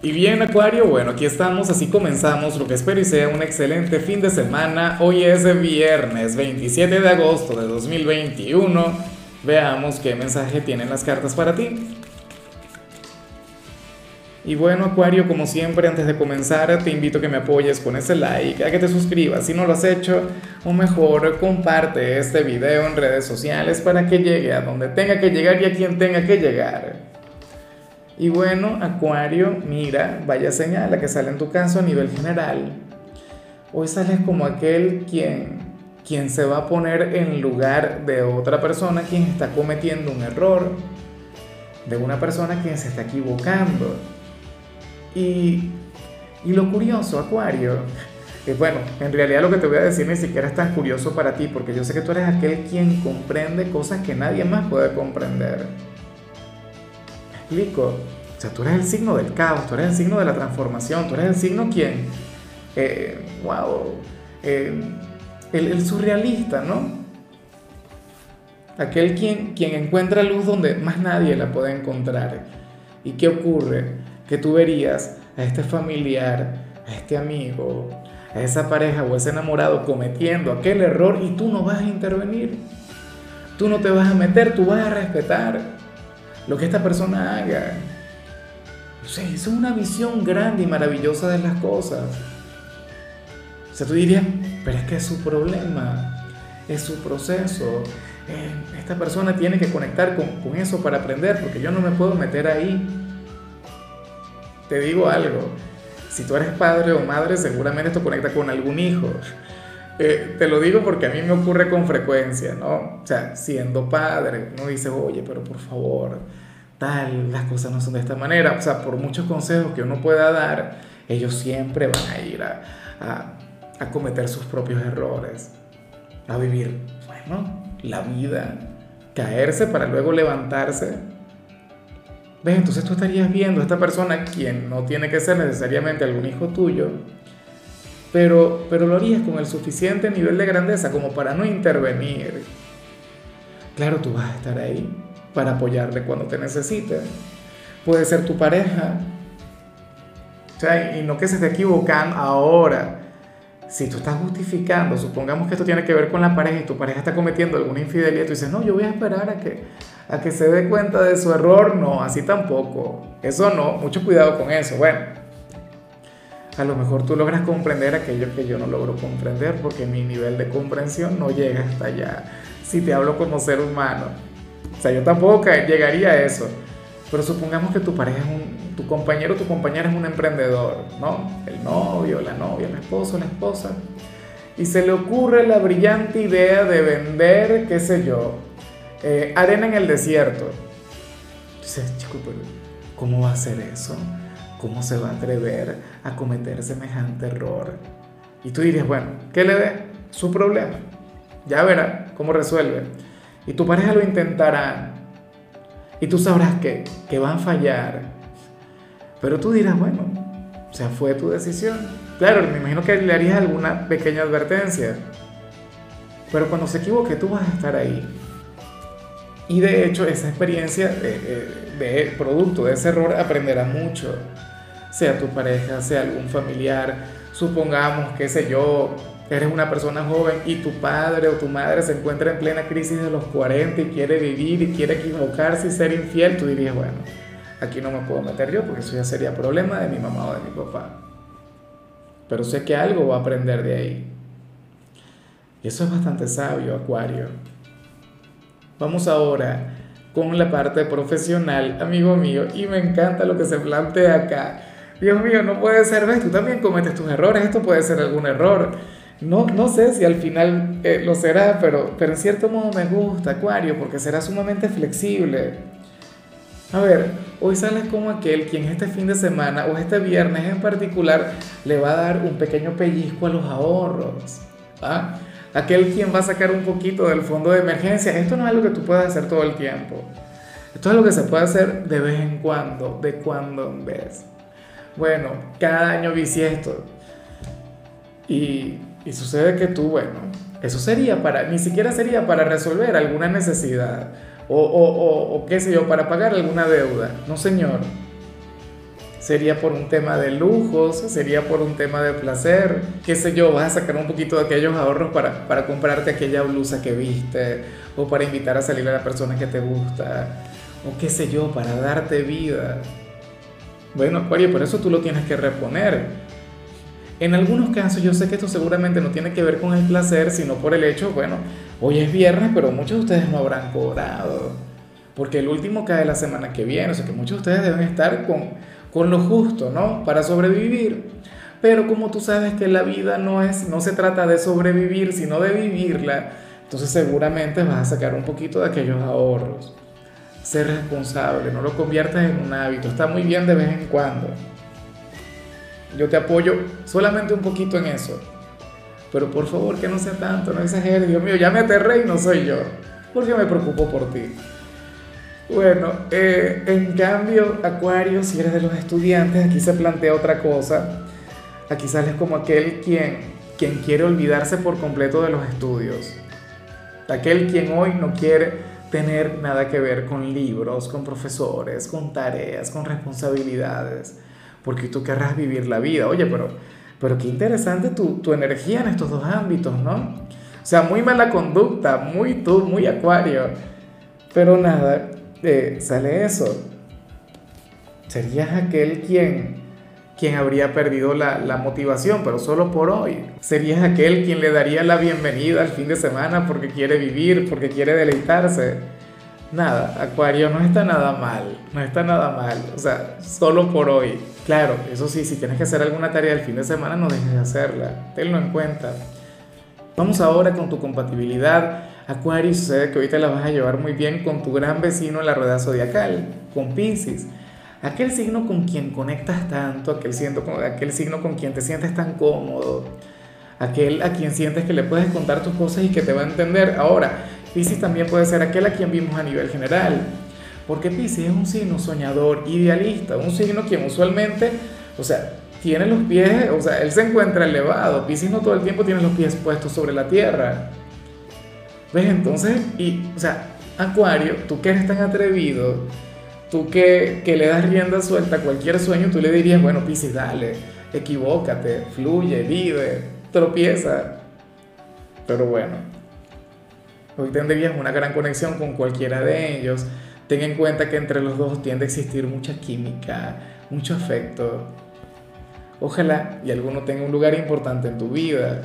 Y bien Acuario, bueno, aquí estamos, así comenzamos lo que espero y sea un excelente fin de semana. Hoy es viernes 27 de agosto de 2021. Veamos qué mensaje tienen las cartas para ti. Y bueno Acuario, como siempre, antes de comenzar te invito a que me apoyes con ese like, a que te suscribas si no lo has hecho, o mejor comparte este video en redes sociales para que llegue a donde tenga que llegar y a quien tenga que llegar. Y bueno, Acuario, mira, vaya señal la que sale en tu caso a nivel general. Hoy sales como aquel quien, quien se va a poner en lugar de otra persona quien está cometiendo un error, de una persona quien se está equivocando. Y, y lo curioso, Acuario, es bueno, en realidad lo que te voy a decir ni siquiera es tan curioso para ti, porque yo sé que tú eres aquel quien comprende cosas que nadie más puede comprender explico? O sea, tú eres el signo del caos, tú eres el signo de la transformación, tú eres el signo quien, eh, wow, eh, el, surrealista, ¿no? Aquel quien, quien encuentra luz donde más nadie la puede encontrar. ¿Y qué ocurre? Que tú verías a este familiar, a este amigo, a esa pareja o ese enamorado cometiendo aquel error y tú no vas a intervenir. Tú no te vas a meter, tú vas a respetar lo que esta persona haga. O sea, es una visión grande y maravillosa de las cosas. O sea, tú dirías, pero es que es su problema, es su proceso. Eh, esta persona tiene que conectar con, con eso para aprender, porque yo no me puedo meter ahí. Te digo algo, si tú eres padre o madre, seguramente esto conecta con algún hijo. Eh, te lo digo porque a mí me ocurre con frecuencia, ¿no? O sea, siendo padre, uno dice, oye, pero por favor, tal, las cosas no son de esta manera. O sea, por muchos consejos que uno pueda dar, ellos siempre van a ir a, a, a cometer sus propios errores, a vivir, bueno, la vida, caerse para luego levantarse. ¿Ves? Entonces tú estarías viendo a esta persona, quien no tiene que ser necesariamente algún hijo tuyo, pero, pero lo harías con el suficiente nivel de grandeza como para no intervenir. Claro, tú vas a estar ahí para apoyarle cuando te necesite. Puede ser tu pareja. O sea, y no que se esté equivocando ahora. Si tú estás justificando, supongamos que esto tiene que ver con la pareja y tu pareja está cometiendo alguna infidelidad, tú dices, no, yo voy a esperar a que, a que se dé cuenta de su error. No, así tampoco. Eso no, mucho cuidado con eso. Bueno, a lo mejor tú logras comprender aquello que yo no logro comprender porque mi nivel de comprensión no llega hasta allá. Si te hablo como ser humano. O sea, yo tampoco llegaría a eso. Pero supongamos que tu pareja es un, tu compañero o tu compañera es un emprendedor, ¿no? El novio, la novia, el esposo, la esposa. Y se le ocurre la brillante idea de vender, qué sé yo, eh, arena en el desierto. Dices, chico, pero ¿cómo va a ser eso? ¿Cómo se va a atrever a cometer semejante error? Y tú dirías, bueno, ¿qué le dé? Su problema. Ya verá cómo resuelve. Y tu pareja lo intentará. Y tú sabrás que, que a fallar. Pero tú dirás, bueno, o sea, fue tu decisión. Claro, me imagino que le harías alguna pequeña advertencia. Pero cuando se equivoque, tú vas a estar ahí. Y de hecho, esa experiencia de, de producto de ese error aprenderá mucho sea tu pareja, sea algún familiar, supongamos, qué sé yo, eres una persona joven y tu padre o tu madre se encuentra en plena crisis de los 40 y quiere vivir y quiere equivocarse y ser infiel, tú dirías, bueno, aquí no me puedo meter yo porque eso ya sería problema de mi mamá o de mi papá. Pero sé que algo va a aprender de ahí. Y eso es bastante sabio, Acuario. Vamos ahora con la parte profesional, amigo mío, y me encanta lo que se plantea acá. Dios mío, no puede ser, ves, tú también cometes tus errores, esto puede ser algún error. No, no sé si al final eh, lo será, pero, pero en cierto modo me gusta, Acuario, porque será sumamente flexible. A ver, hoy sales como aquel quien este fin de semana o este viernes en particular le va a dar un pequeño pellizco a los ahorros. ¿ah? Aquel quien va a sacar un poquito del fondo de emergencia. Esto no es algo que tú puedas hacer todo el tiempo. Esto es algo que se puede hacer de vez en cuando, de cuando en vez bueno, cada año bisiesto. Y, y sucede que tú, bueno, eso sería para, ni siquiera sería para resolver alguna necesidad o, o, o, o, qué sé yo, para pagar alguna deuda. No, señor. sería por un tema de lujos, sería por un tema de placer, qué sé yo, vas a sacar un poquito de aquellos ahorros para, para comprarte aquella blusa que viste, o para invitar a salir a la persona que te gusta, o qué sé yo, para darte vida. Bueno, Acuario, por eso tú lo tienes que reponer. En algunos casos yo sé que esto seguramente no tiene que ver con el placer, sino por el hecho, bueno, hoy es viernes, pero muchos de ustedes no habrán cobrado, porque el último cae la semana que viene, o sea que muchos de ustedes deben estar con, con lo justo, ¿no? Para sobrevivir. Pero como tú sabes que la vida no, es, no se trata de sobrevivir, sino de vivirla, entonces seguramente vas a sacar un poquito de aquellos ahorros. Ser responsable, no lo conviertas en un hábito, está muy bien de vez en cuando. Yo te apoyo solamente un poquito en eso. Pero por favor, que no sea tanto, no exageres. Dios mío, ya me aterré y no soy yo. Porque me preocupo por ti. Bueno, eh, en cambio, Acuario, si eres de los estudiantes, aquí se plantea otra cosa. Aquí sales como aquel quien, quien quiere olvidarse por completo de los estudios. Aquel quien hoy no quiere tener nada que ver con libros, con profesores, con tareas, con responsabilidades porque tú querrás vivir la vida. Oye, pero, pero qué interesante tu, tu energía en estos dos ámbitos, ¿no? O sea, muy mala conducta, muy tú, muy acuario. Pero nada, eh, sale eso. Serías aquel quien, quien habría perdido la, la, motivación, pero solo por hoy. Serías aquel quien le daría la bienvenida al fin de semana porque quiere vivir, porque quiere deleitarse. Nada, Acuario no está nada mal, no está nada mal, o sea, solo por hoy. Claro, eso sí, si tienes que hacer alguna tarea el fin de semana, no dejes de hacerla, tenlo en cuenta. Vamos ahora con tu compatibilidad. Acuario, sucede que hoy te la vas a llevar muy bien con tu gran vecino en la rueda zodiacal, con Pisces. Aquel signo con quien conectas tanto, aquel, aquel signo con quien te sientes tan cómodo, aquel a quien sientes que le puedes contar tus cosas y que te va a entender. Ahora, Pisces también puede ser aquel a quien vimos a nivel general, porque Pisces es un signo soñador, idealista, un signo quien usualmente, o sea, tiene los pies, o sea, él se encuentra elevado, Pisces no todo el tiempo tiene los pies puestos sobre la tierra. ¿Ves? Entonces, y, o sea, Acuario, tú que eres tan atrevido, tú que, que le das rienda suelta a cualquier sueño, tú le dirías, bueno, Pisces, dale, equivócate, fluye, vive, tropieza. Pero bueno, Hoy tendrías una gran conexión con cualquiera de ellos. Ten en cuenta que entre los dos tiende a existir mucha química, mucho afecto. Ojalá y alguno tenga un lugar importante en tu vida.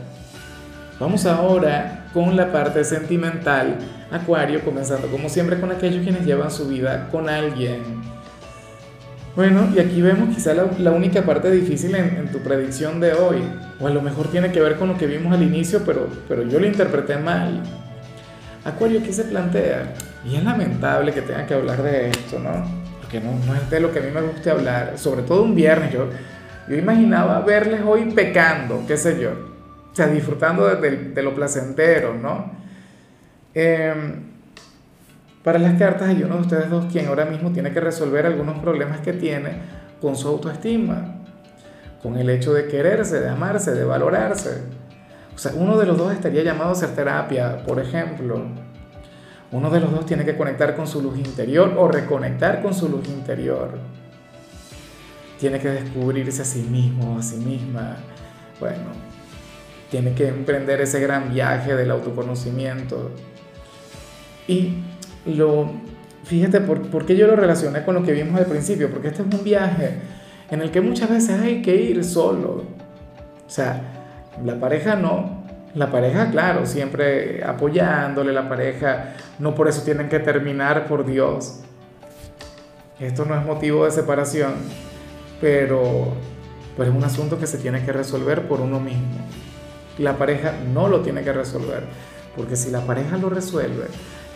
Vamos ahora con la parte sentimental, Acuario, comenzando como siempre con aquellos quienes llevan su vida con alguien. Bueno, y aquí vemos quizá la, única parte difícil en, en, tu predicción de hoy, o a lo mejor tiene que ver con lo que vimos al inicio, pero, pero yo lo interpreté mal. Acuario, ¿qué se plantea? Y es lamentable que tenga que hablar de esto, ¿no? Porque no, no es de lo que a mí me guste hablar, sobre todo un viernes. Yo, yo imaginaba verles hoy pecando, qué sé yo, o sea, disfrutando de, de, lo placentero, ¿no? Em, para las cartas hay uno de ustedes dos quien ahora mismo tiene que resolver algunos problemas que tiene con su autoestima, con el hecho de quererse, de amarse, de valorarse. O sea, uno de los dos estaría llamado a hacer terapia, por ejemplo. Uno de los dos tiene que conectar con su luz interior o reconectar con su luz interior. Tiene que descubrirse a sí mismo, a sí misma. Bueno, tiene que emprender ese gran viaje del autoconocimiento. Y lo, fíjate, ¿por, ¿por qué yo lo relacioné con lo que vimos al principio? Porque este es un viaje en el que muchas veces hay que ir solo. O sea, la pareja no. La pareja, claro, siempre apoyándole, la pareja, no por eso tienen que terminar, por Dios. Esto no es motivo de separación, pero, pero es un asunto que se tiene que resolver por uno mismo. La pareja no lo tiene que resolver, porque si la pareja lo resuelve,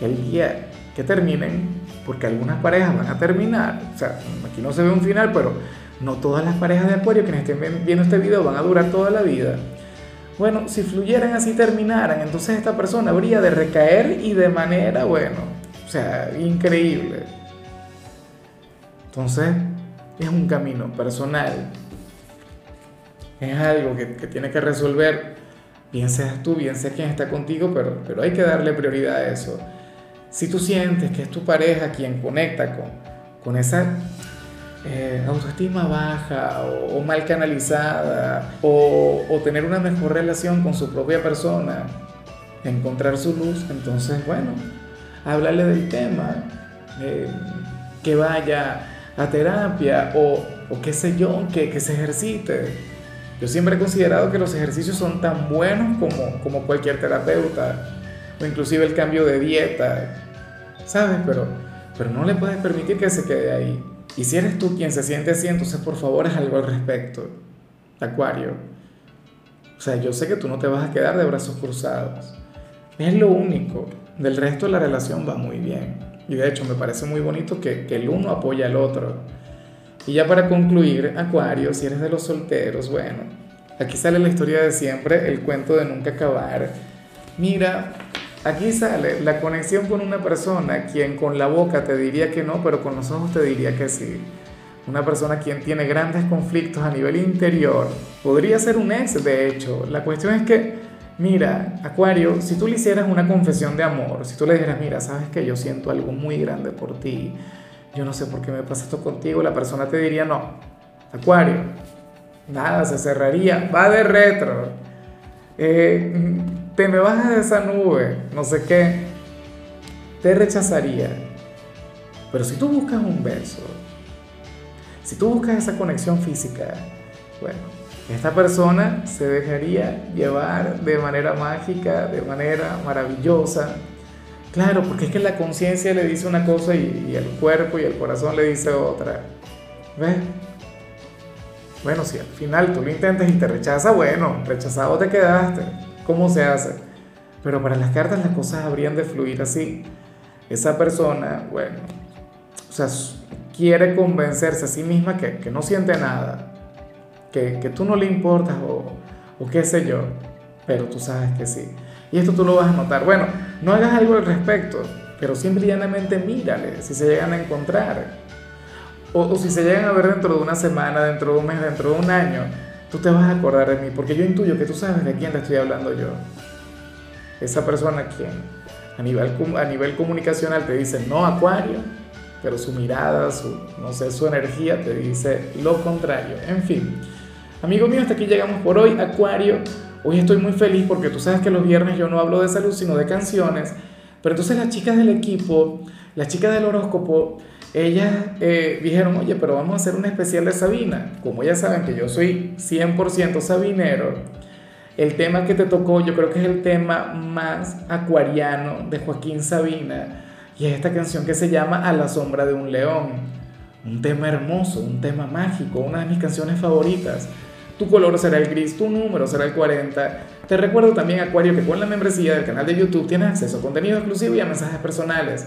el día que terminen, porque algunas parejas van a terminar, o sea, aquí no se ve un final, pero no todas las parejas de apoyo quienes estén viendo este video van a durar toda la vida. Bueno, si fluyeran así, terminaran, entonces esta persona habría de recaer y de manera, bueno, o sea, increíble. Entonces, es un camino personal. Es algo que, que tiene que resolver, bien seas tú, bien sea quien está contigo, pero, pero hay que darle prioridad a eso. Si tú sientes que es tu pareja quien conecta con, con esa eh, autoestima baja o, mal canalizada o, o, tener una mejor relación con su propia persona, encontrar su luz, entonces bueno, háblale del tema, eh, que vaya a terapia o, o qué sé yo, que, que se ejercite. Yo siempre he considerado que los ejercicios son tan buenos como, como cualquier terapeuta o inclusive el cambio de dieta, ¿sabes? Pero, pero no le puedes permitir que se quede ahí. Y si eres tú quien se siente así, entonces por favor haz algo al respecto, Acuario. O sea, yo sé que tú no te vas a quedar de brazos cruzados. Es lo único. Del resto la relación va muy bien. Y de hecho me parece muy bonito que, que el uno apoya al otro. Y ya para concluir, Acuario, si eres de los solteros, bueno, aquí sale la historia de siempre, el cuento de nunca acabar. Mira, aquí sale la conexión con una persona quien con la boca te diría que no, pero con los ojos te diría que sí. Una persona quien tiene grandes conflictos a nivel interior. Podría ser un ex, de hecho. La cuestión es que, mira, Acuario, si tú le hicieras una confesión de amor, si tú le dijeras, mira, sabes que yo siento algo muy grande por ti, yo no sé por qué me pasa esto contigo, la persona te diría, no, Acuario, nada, se cerraría, va de retro, eh, te me bajas de esa nube, no sé qué, te rechazaría. Pero si tú buscas un beso, si tú buscas esa conexión física, bueno, esta persona se dejaría llevar de manera mágica, de manera maravillosa, Claro, porque es que la conciencia le dice una cosa y, el cuerpo y el corazón le dice otra. ¿Ves? Bueno, si al final tú lo intentas y te rechaza, bueno, rechazado te quedaste. ¿Cómo se hace? Pero para las cartas las cosas habrían de fluir así. Esa persona, bueno, o sea, quiere convencerse a sí misma que, que no siente nada, que, que, tú no le importas o, o qué sé yo, pero tú sabes que sí. Y esto tú lo vas a notar. Bueno, no hagas algo al respecto, pero simplemente mírale si se llegan a encontrar. O, si se llegan a ver dentro de una semana, dentro de un mes, dentro de un año, tú te vas a acordar de mí, porque yo intuyo que tú sabes de quién te estoy hablando yo. Esa persona quien a nivel, a nivel comunicacional te dice no acuario, pero su mirada, su, no sé, su energía te dice lo contrario. En fin, amigo mío, hasta aquí llegamos por hoy. Acuario, Hoy estoy muy feliz porque tú sabes que los viernes yo no hablo de salud, sino de canciones. Pero entonces las chicas del equipo, las chicas del horóscopo, ellas eh, dijeron, oye, pero vamos a hacer un especial de Sabina. Como ya saben que yo soy 100% sabinero, el tema que te tocó yo creo que es el tema más acuariano de Joaquín Sabina. Y es esta canción que se llama A la sombra de un león. Un tema hermoso, un tema mágico, una de mis canciones favoritas. Tu color será el gris, tu número será el 40. Te recuerdo también, Acuario, que con la membresía del canal de YouTube tienes acceso a contenido exclusivo y a mensajes personales.